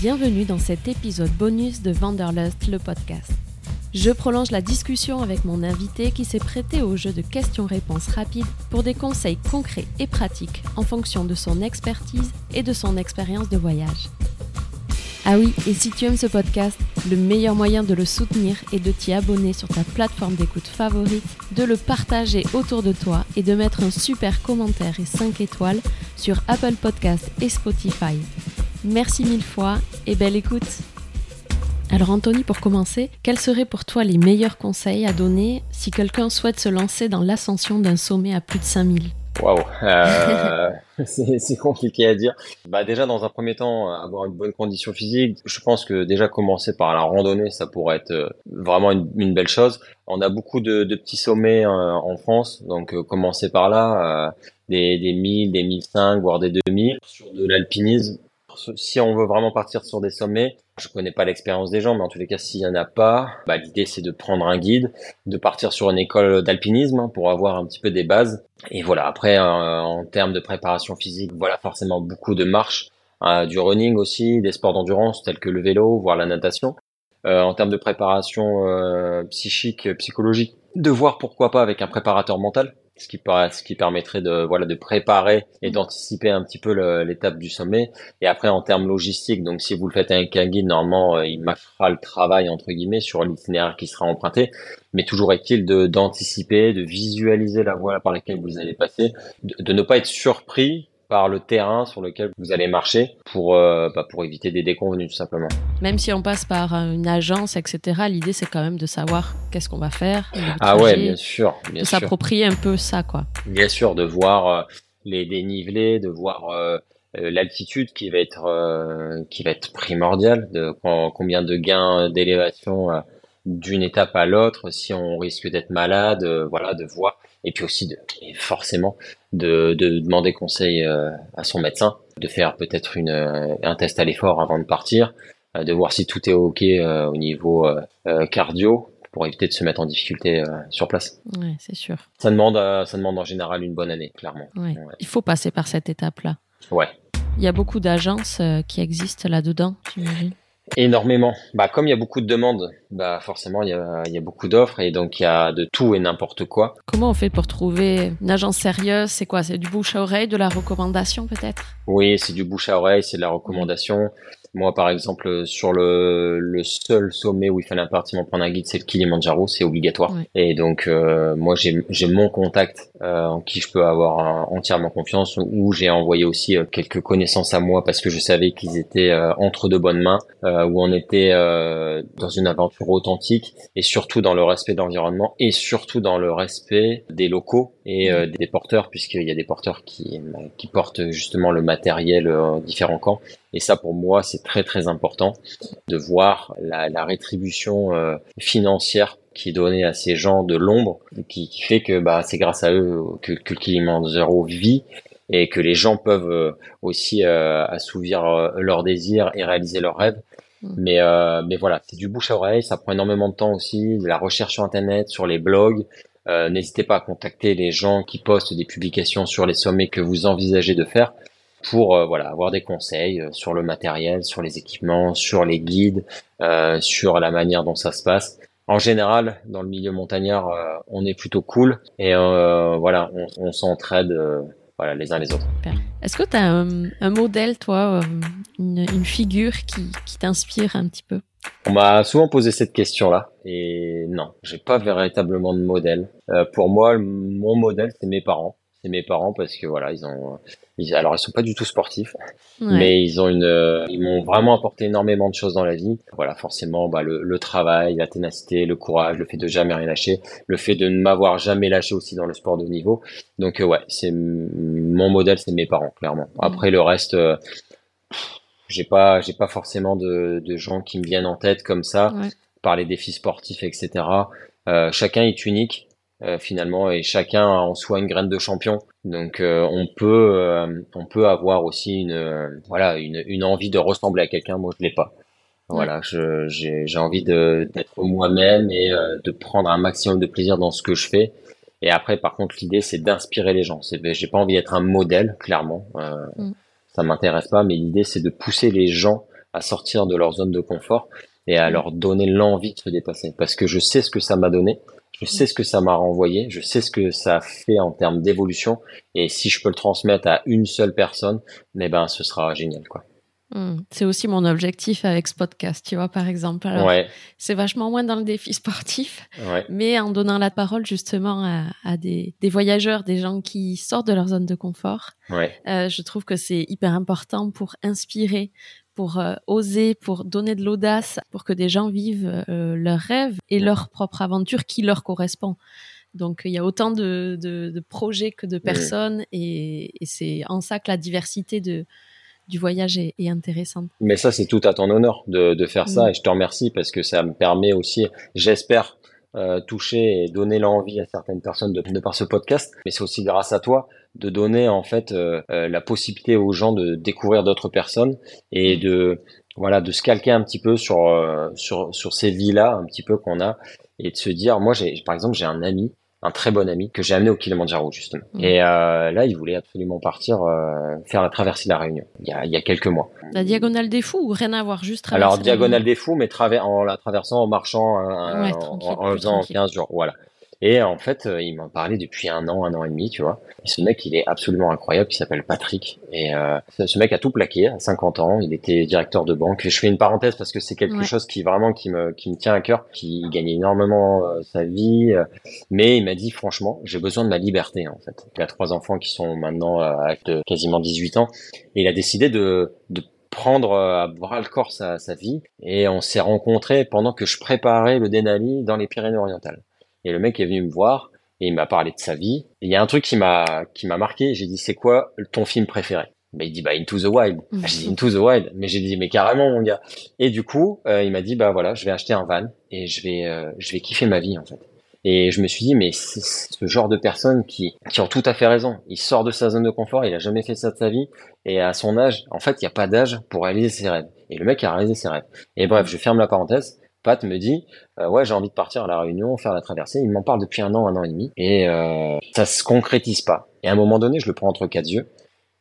Bienvenue dans cet épisode bonus de Vanderlust, le podcast. Je prolonge la discussion avec mon invité qui s'est prêté au jeu de questions-réponses rapides pour des conseils concrets et pratiques en fonction de son expertise et de son expérience de voyage. Ah oui, et si tu aimes ce podcast, le meilleur moyen de le soutenir est de t'y abonner sur ta plateforme d'écoute favorite, de le partager autour de toi et de mettre un super commentaire et 5 étoiles sur Apple Podcast et Spotify. Merci mille fois et belle écoute. Alors Anthony, pour commencer, quels seraient pour toi les meilleurs conseils à donner si quelqu'un souhaite se lancer dans l'ascension d'un sommet à plus de 5000 Waouh, euh, c'est compliqué à dire. Bah déjà dans un premier temps, avoir une bonne condition physique. Je pense que déjà commencer par la randonnée, ça pourrait être euh, vraiment une, belle chose. On a beaucoup de, petits sommets euh, en France, donc commencer par là, des, des 1000, des 1005, voire des 2000 sur de l'alpinisme si on veut vraiment partir sur des sommets, je connais pas l'expérience des gens, mais en tous les cas, s'il y en a pas, bah, l'idée c'est de prendre un guide, de partir sur une école d'alpinisme hein, pour avoir un petit peu des bases. Et voilà, après, euh, en termes de préparation physique, voilà forcément beaucoup de marche, euh, du running aussi, des sports d'endurance tels que le vélo, voire la natation. Euh, en termes de préparation psychique, psychologique, de voir pourquoi pas avec un préparateur mental ce qui, ce qui permettrait de voilà de préparer et d'anticiper un petit peu l'étape du sommet. Et après en termes logistiques donc si vous le faites avec un guide normalement euh, il marquera le travail entre guillemets sur l'itinéraire qui sera emprunté. Mais toujours est-il de d'anticiper de visualiser la voie par laquelle vous allez passer de ne pas être surpris par le terrain sur lequel vous allez marcher pour, euh, bah, pour éviter des déconvenus tout simplement. Même si on passe par euh, une agence, etc., l'idée c'est quand même de savoir qu'est-ce qu'on va faire. Ah ouais, bien sûr. de s'approprier un peu ça, quoi. Bien sûr, de voir euh, les dénivelés, de voir l'altitude qui va être qui va être primordiale, de combien de gains d'élévation d'une étape à l'autre, si on risque d'être malade, voilà, de voir et puis aussi de, forcément de, de, demander conseil euh, à son médecin, de faire peut-être une euh, un test à l'effort avant de partir, euh, de voir si tout est ok au niveau cardio pour éviter de se mettre en difficulté sur place. Ouais, c'est sûr. Ça demande ça demande en général une bonne année, clairement. Ouais. Il faut passer par cette étape-là. Ouais. Il y a beaucoup d'agences qui existent là-dedans, j'imagine. Énormément. Bah, comme il y a beaucoup de demandes, bah, forcément, il y a, il y a beaucoup d'offres et donc il y a de tout et n'importe quoi. Comment on fait pour trouver une agence sérieuse? C'est quoi? C'est du bouche à oreille, de la recommandation peut-être? Oui, c'est du bouche à oreille, c'est de la recommandation. Moi, par exemple, sur le, le seul sommet où il fallait impérativement prendre un guide, c'est le Kilimanjaro, c'est obligatoire. Et donc, euh, moi, j'ai mon contact euh, en qui je peux avoir entièrement confiance, où j'ai envoyé aussi euh, quelques connaissances à moi parce que je savais qu'ils étaient entre de bonnes mains, où on était dans une aventure authentique et surtout dans le respect de l'environnement et surtout dans le respect des locaux et des porteurs, puisqu'il y a des porteurs qui, qui portent justement le matériel différents camps. Et ça, pour moi, c'est très très important de voir la, la rétribution euh, financière qui est donnée à ces gens de l'ombre, qui, qui, fait que bah, c'est grâce à eux que, que le Kilimanjaro vit et que les gens peuvent euh, aussi euh, assouvir leurs désirs et réaliser leurs rêves. Mm. Mais, mais voilà, c'est du bouche à oreille, ça prend énormément de temps aussi, de la recherche sur Internet, sur les blogs. N'hésitez pas à contacter les gens qui postent des publications sur les sommets que vous envisagez de faire pour euh, voilà avoir des conseils euh, sur le matériel, sur les équipements, sur les guides, euh, sur la manière dont ça se passe. En général, dans le milieu montagnard, on est plutôt cool et voilà, on, on s'entraide voilà les uns les autres. Est-ce que tu as un, modèle, toi, une, une figure qui, qui t'inspire un petit peu? On m'a souvent posé cette question-là et non, j'ai pas véritablement de modèle. pour moi, mon modèle, c'est mes parents c'est mes parents parce que voilà, ils ont, ils, alors ils sont pas du tout sportifs, mais ils ont une, ils m'ont vraiment apporté énormément de choses dans la vie. Voilà, forcément, bah, le, le, travail, la ténacité, le courage, le fait de jamais rien lâcher, le fait de ne m'avoir jamais lâché aussi dans le sport de haut niveau. Donc euh, ouais, c'est mon modèle, c'est mes parents clairement. Après le reste. Euh, j'ai pas j'ai pas forcément de, de gens qui me viennent en tête comme ça par les défis sportifs etc euh, chacun est unique euh, finalement et chacun a en soi une graine de champion. Donc euh, on peut euh, on peut avoir aussi une voilà une, une envie de ressembler à quelqu'un. Moi je l'ai pas. Voilà je j'ai envie de d'être moi-même et de prendre un maximum de plaisir dans ce que je fais. Et après par contre l'idée c'est d'inspirer les gens. C'est j'ai pas envie d'être un modèle clairement. Mm. ça m'intéresse pas mais l'idée c'est de pousser les gens à sortir de leur zone de confort et à leur donner l'envie de se dépasser. Parce que je sais ce que ça m'a donné, je sais ce que ça m'a renvoyé, je sais ce que ça fait en termes d'évolution, et si je peux le transmettre à une seule personne, eh ben, ce sera génial, quoi. Hmm. C'est aussi mon objectif avec ce podcast, tu vois, par exemple. C'est vachement moins dans le défi sportif, mais en donnant la parole justement à, des, voyageurs, des gens qui sortent de leur zone de confort. Euh, je trouve que c'est hyper important pour inspirer, pour euh, oser, pour donner de l'audace, pour que des gens vivent euh, leurs rêves et leur propre aventure qui leur correspond. Donc il y a autant de, projets que de personnes et c'est en ça que la diversité de, du voyage est, intéressante. Mais ça, c'est tout à ton honneur de, de faire ça mm. et je te remercie parce que ça me permet aussi, j'espère, euh, toucher et donner l'envie à certaines personnes de, par ce podcast. Mais c'est aussi grâce à toi de donner en fait euh, euh, la possibilité aux gens de découvrir d'autres personnes et de voilà de se calquer un petit peu sur sur sur ces vies là un petit peu qu'on a et de se dire moi j'ai par exemple j'ai un ami un très bon ami que j'ai amené au Kilimanjaro justement. Mm. Et euh, là, il voulait absolument partir euh, faire la traversée de la Réunion il y, a, il y a quelques mois. La diagonale des fous ou rien à voir, juste traverser Alors diagonale des fous, mais en la traversant en marchant euh, en, en, faisant 15 jours. Voilà. Et en fait, euh, il m'en parlait depuis un an, un an et demi, tu vois. Et ce mec, il est absolument incroyable. Il s'appelle Patrick. Et euh, ce mec a tout plaqué à 50 ans. Il était directeur de banque. Je fais une parenthèse parce que c'est quelque chose qui vraiment qui me qui me tient à cœur. Qui gagne énormément euh, sa vie, mais il m'a dit franchement, j'ai besoin de ma liberté en fait. Il a trois enfants qui sont maintenant à quasiment 18 ans. Et il a décidé de de prendre à bras le corps sa, sa vie et on s'est rencontrés pendant que je préparais le Denali dans les Pyrénées-Orientales. Et le mec est venu me voir et il m'a parlé de sa vie. il y a un truc qui m'a qui m'a marqué. J'ai dit c'est quoi ton film préféré? Bah, il dit bah Into the Wild. Mmh. J'ai dit Into the Wild, mais j'ai dit mais carrément mon gars. Et du coup, euh, il m'a dit bah voilà, je vais acheter un van et je vais euh, je vais kiffer ma vie en fait. Et je me suis dit mais c'est ce genre de personnes qui qui ont tout à fait raison. Il sort de sa zone de confort, il a jamais fait ça de sa vie et à son âge, en fait, il n'y a pas d'âge pour réaliser ses rêves. Et le mec a réalisé ses rêves. Et bref, je ferme la parenthèse. Pat me dit euh, ouais j'ai envie de partir à la Réunion faire la traversée. Il m'en parle depuis un an un an et demi. Et euh, ça se concrétise pas. Et à un moment donné je le prends entre quatre yeux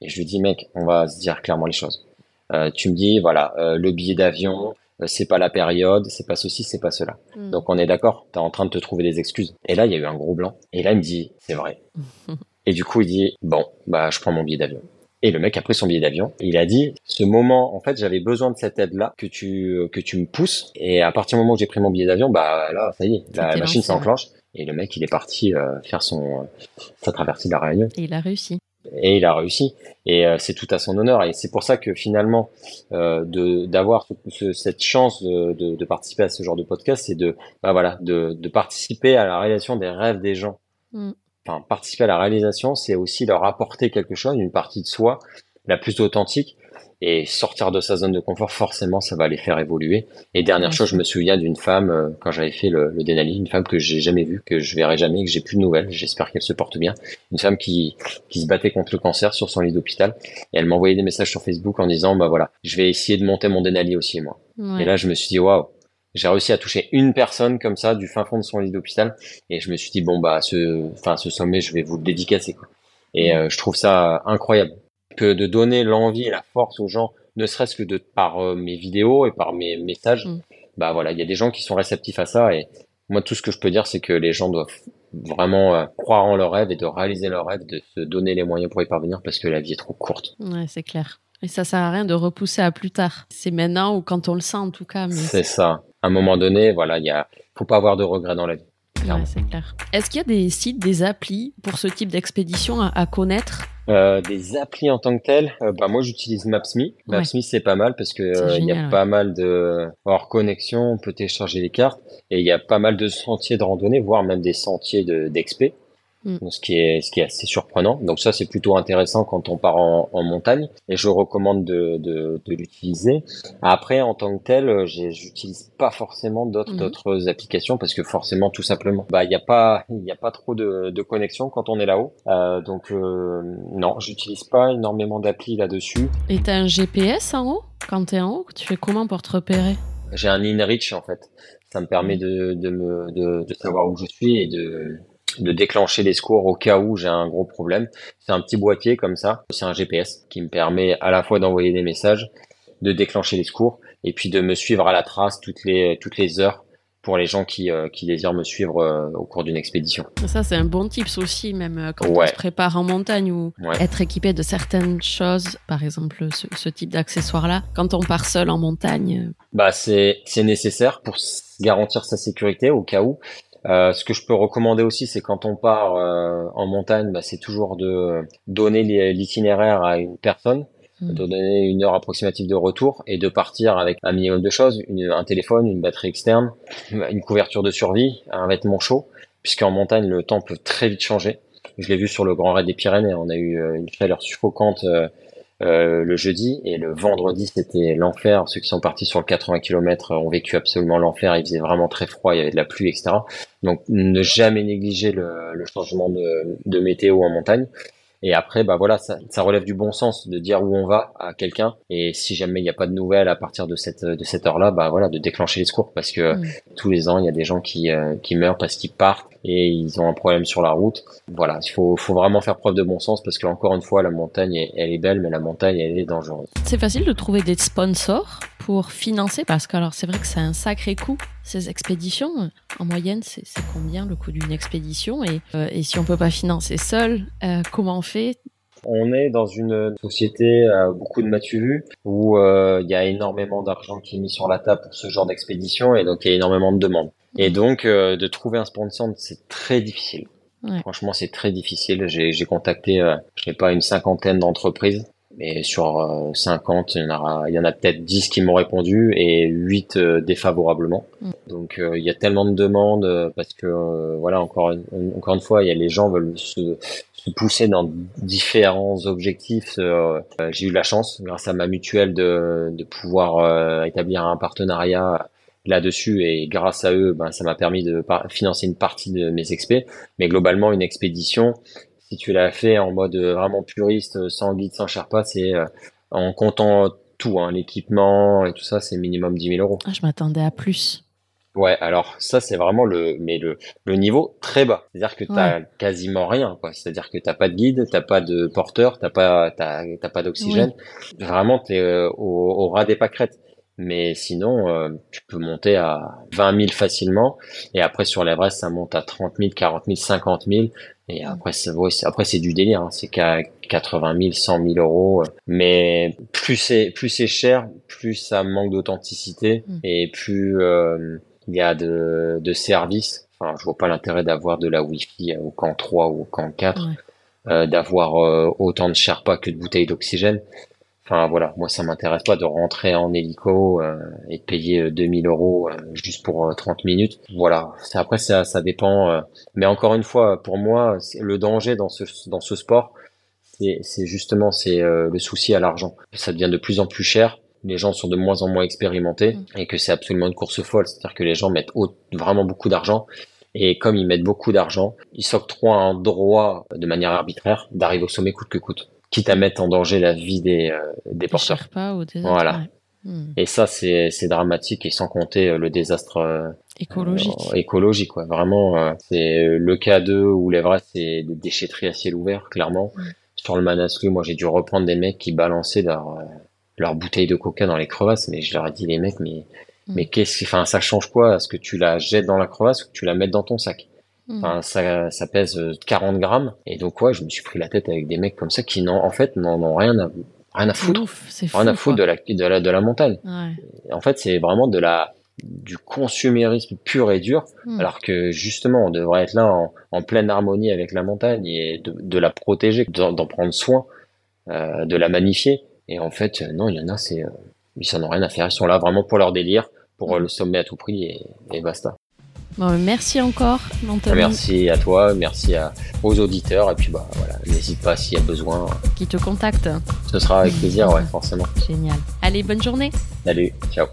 et je lui dis mec on va se dire clairement les choses. Euh, tu me dis voilà le billet d'avion c'est pas la période c'est pas ceci c'est pas cela. Hmm. donc on est d'accord t'es en train de te trouver des excuses. Et là il y a eu un gros blanc. Et là il me dit c'est vrai. Et du coup il dit bon bah je prends mon billet d'avion et le mec a pris son billet d'avion. Il a dit, ce moment, en fait, j'avais besoin de cette aide-là, que tu, que tu me pousses. Et à partir du moment où j'ai pris mon billet d'avion, bah là, ça y est, la machine s'enclenche. Et le mec, il est parti euh, faire son, euh, sa traversée de la Réunion. Et il a réussi. Et il a réussi. Et euh, c'est tout à son honneur. Et c'est pour ça que finalement, de d'avoir cette chance de, de, de, participer à ce genre de podcast, c'est de, bah voilà, de, de participer à la réalisation des rêves des gens. Mm enfin, participer à la réalisation, c'est aussi leur apporter quelque chose, une partie de soi la plus authentique. Et sortir de sa zone de confort, forcément, ça va les faire évoluer. Et dernière chose, je me souviens d'une femme, euh, quand j'avais fait le, le, Denali, une femme que j'ai jamais vue, que je verrai jamais, que j'ai plus de nouvelles. J'espère qu'elle se porte bien. Une femme qui, qui se battait contre le cancer sur son lit d'hôpital. Et elle m'envoyait des messages sur Facebook en disant, bah voilà, je vais essayer de monter mon Denali aussi, moi. Et là, je me suis dit, waouh, j'ai réussi à toucher une personne comme ça du fin fond de son lit d'hôpital et je me suis dit bon bah ce enfin ce sommet je vais vous le dédicacer quoi. Et mm. euh, je trouve ça incroyable que de donner l'envie et la force aux gens ne serait-ce que de par euh, mes vidéos et par mes messages. Mm. Bah voilà, il y a des gens qui sont réceptifs à ça et moi tout ce que je peux dire c'est que les gens doivent vraiment euh, croire en leurs rêves et de réaliser leurs rêves, de se donner les moyens pour y parvenir parce que la vie est trop courte. Ouais, c'est clair. Et ça sert à rien de repousser à plus tard. C'est maintenant ou quand on le sent en tout cas. C'est ça à un moment donné, voilà, il y a, faut pas avoir de regrets dans la vie. Ouais, c'est clair. Est-ce qu'il y a des sites, des applis pour ce type d'expédition à, connaître? Euh, des applis en tant que telles, euh, bah moi j'utilise Maps.me. Maps.me c'est pas mal parce que euh, il y a pas mal de hors connexion, on peut télécharger les cartes et il y a pas mal de sentiers de randonnée, voire même des sentiers d'expé. Mm. ce qui est ce qui est assez surprenant. Donc ça c'est plutôt intéressant quand on part en, en montagne et je recommande de, de, de l'utiliser. Après en tant que tel, j'utilise pas forcément d'autres mm. d'autres applications parce que forcément tout simplement bah il y a pas il y a pas trop de, de connexion quand on est là-haut. Euh, donc euh, non, j'utilise pas énormément d'applis là-dessus. Et t'as un GPS en haut? Quand t'es en haut, tu fais comment pour te repérer? J'ai un InReach en fait. Ça me permet de, de me de, de savoir où je suis et de de déclencher les secours au cas où j'ai un gros problème. C'est un petit boîtier comme ça, c'est un GPS qui me permet à la fois d'envoyer des messages de déclencher les secours et puis de me suivre à la trace toutes les toutes les heures pour les gens qui, euh, qui désirent me suivre euh, au cours d'une expédition. Ça, c'est un bon tips aussi, même euh, quand on se prépare en montagne ou être équipé de certaines choses, par exemple ce, type d'accessoires-là, quand on part seul en montagne. Bah, c'est nécessaire pour garantir sa sécurité au cas où. Euh, ce que je peux recommander aussi, c'est quand on part en montagne, bah, c'est toujours de donner l'itinéraire à une personne de hmm. donner une heure approximative de retour et de partir avec un minimum de choses, un téléphone, une batterie externe, une couverture de survie, un vêtement chaud, puisqu'en montagne le temps peut très vite changer. Je l'ai vu sur le Grand Raid des Pyrénées, on a eu euh, une chaleur suffocante euh, euh, le jeudi et le vendredi c'était l'enfer. Ceux qui sont partis sur le 80 km ont vécu absolument l'enfer. Il faisait vraiment très froid, il y avait de la pluie, etc. Donc ne jamais négliger le, le changement de, de météo en montagne. Et après, bah voilà, ça, ça, relève du bon sens de dire où on va à quelqu'un. Et si jamais il n'y a pas de nouvelles à partir de cette de cette heure-là, bah voilà, de déclencher les secours parce que mm. tous les ans il y a des gens qui euh, qui meurent parce qu'ils partent et ils ont un problème sur la route. Voilà, il faut faut vraiment faire preuve de bon sens parce que encore une fois, la montagne elle est belle, mais la montagne elle est dangereuse. C'est facile de trouver des sponsors pour financer Parce que alors c'est vrai que c'est un sacré coût ces expéditions. En moyenne, c'est combien le coût d'une expédition? Et, euh, et, si on peut pas financer seul, euh, comment on fait? On est dans une société à beaucoup de matu où euh, il y a énormément d'argent qui est mis sur la table pour ce genre d'expédition et donc il y a énormément de demandes. Et donc de trouver un sponsor, c'est très difficile. Franchement, c'est très difficile. J'ai contacté, je sais pas, une cinquantaine d'entreprises mais sur 50, euh, il y en a, il y en a peut-être 10 qui m'ont répondu et 8 euh, défavorablement. Mm. Donc euh, il y a tellement de demandes parce que voilà encore une, encore une fois, il y a les gens veulent se, se pousser dans différents objectifs. J'ai eu la chance, grâce à ma mutuelle, de, de pouvoir établir un partenariat là-dessus et grâce à eux, ben, ça m'a permis de financer une partie de mes expés. Mais globalement, une expédition, si tu l'as fait en mode euh, vraiment puriste, euh, sans guide, sans Sherpa, c'est euh, en comptant tout, hein, l'équipement et tout ça, c'est minimum 10 000 euros. Ah, je m'attendais à plus. Ouais, alors ça c'est vraiment le mais le, le niveau très bas. C'est-à-dire que tu n'as quasiment rien quoi. C'est-à-dire que t'as pas de guide, t'as pas de porteur, t'as pas t'as, pas d'oxygène. Vraiment tu es au, au ras des pâquerettes. Mais sinon, euh, tu peux monter à 20 000 facilement. Et après, sur l'Everest, ça monte à 30 000, 40 000, 50 000. Et après, c'est, après, c'est du délire. Hein. C'est qu'à 80 000, 100 000 euros. Mais plus c'est, plus c'est cher, plus ça manque d'authenticité. Mm. Et plus euh, il y a de, de services. Enfin, je vois pas l'intérêt d'avoir de la Wi-Fi au camp 3 ou au camp 4. Euh, d'avoir autant de Sherpa que de bouteilles d'oxygène. Enfin voilà, moi ça m'intéresse pas de rentrer en hélico euh, et de payer 2000 euh, euros euh, juste pour 30 minutes. Voilà, après ça, ça dépend. mais encore une fois, pour moi, le danger dans ce dans ce sport, c'est justement c'est le souci à l'argent. Ça devient de plus en plus cher. Les gens sont de moins en moins expérimentés mm. et que c'est absolument une course folle. C'est-à-dire que les gens mettent vraiment beaucoup d'argent et comme ils mettent beaucoup d'argent, ils s'octroient un droit de manière arbitraire d'arriver au sommet coûte que coûte quitte à mettre en danger la vie des, euh, des porteurs. Pas ou des voilà. Hmm. Et ça, c'est, c'est dramatique et sans compter euh, le désastre euh, écologique. écologique, quoi. Vraiment, c'est le cas 2 où l'Everest, c'est des déchetteries à ciel ouvert, clairement. Sur le Manaslu, moi, j'ai dû reprendre des mecs qui balançaient leur, leur bouteille de coca dans les crevasses, mais je leur ai dit, les mecs, mais, hmm. mais qu'est-ce enfin, ça change quoi? Est-ce que tu la jettes dans la crevasse ou que tu la mets dans ton sac? Mm. Enfin, ça, ça pèse 40 grammes. Et donc, ouais, je me suis pris la tête avec des mecs comme ça qui n'ont, en fait, n'en ont rien à, rien à foutre. rien à foutre de la, de la, de la montagne. En fait, c'est vraiment de la, du consumérisme pur et dur, mm. alors que justement, on devrait être là en, en, pleine harmonie avec la montagne et de, de la protéger, d'en prendre soin, euh, de la magnifier. Et en fait, non, il y en a, c'est, euh, ils s'en ont rien à faire. Ils sont là vraiment pour leur délire, pour mm. le sommet à tout prix et, et basta merci encore, Anthony. Merci à toi, merci à, aux auditeurs, et puis bah voilà, n'hésite pas s'il y a besoin. Qui te contacte. Ce sera avec plaisir, ouais, forcément. Génial. Allez, bonne journée. Salut, ciao.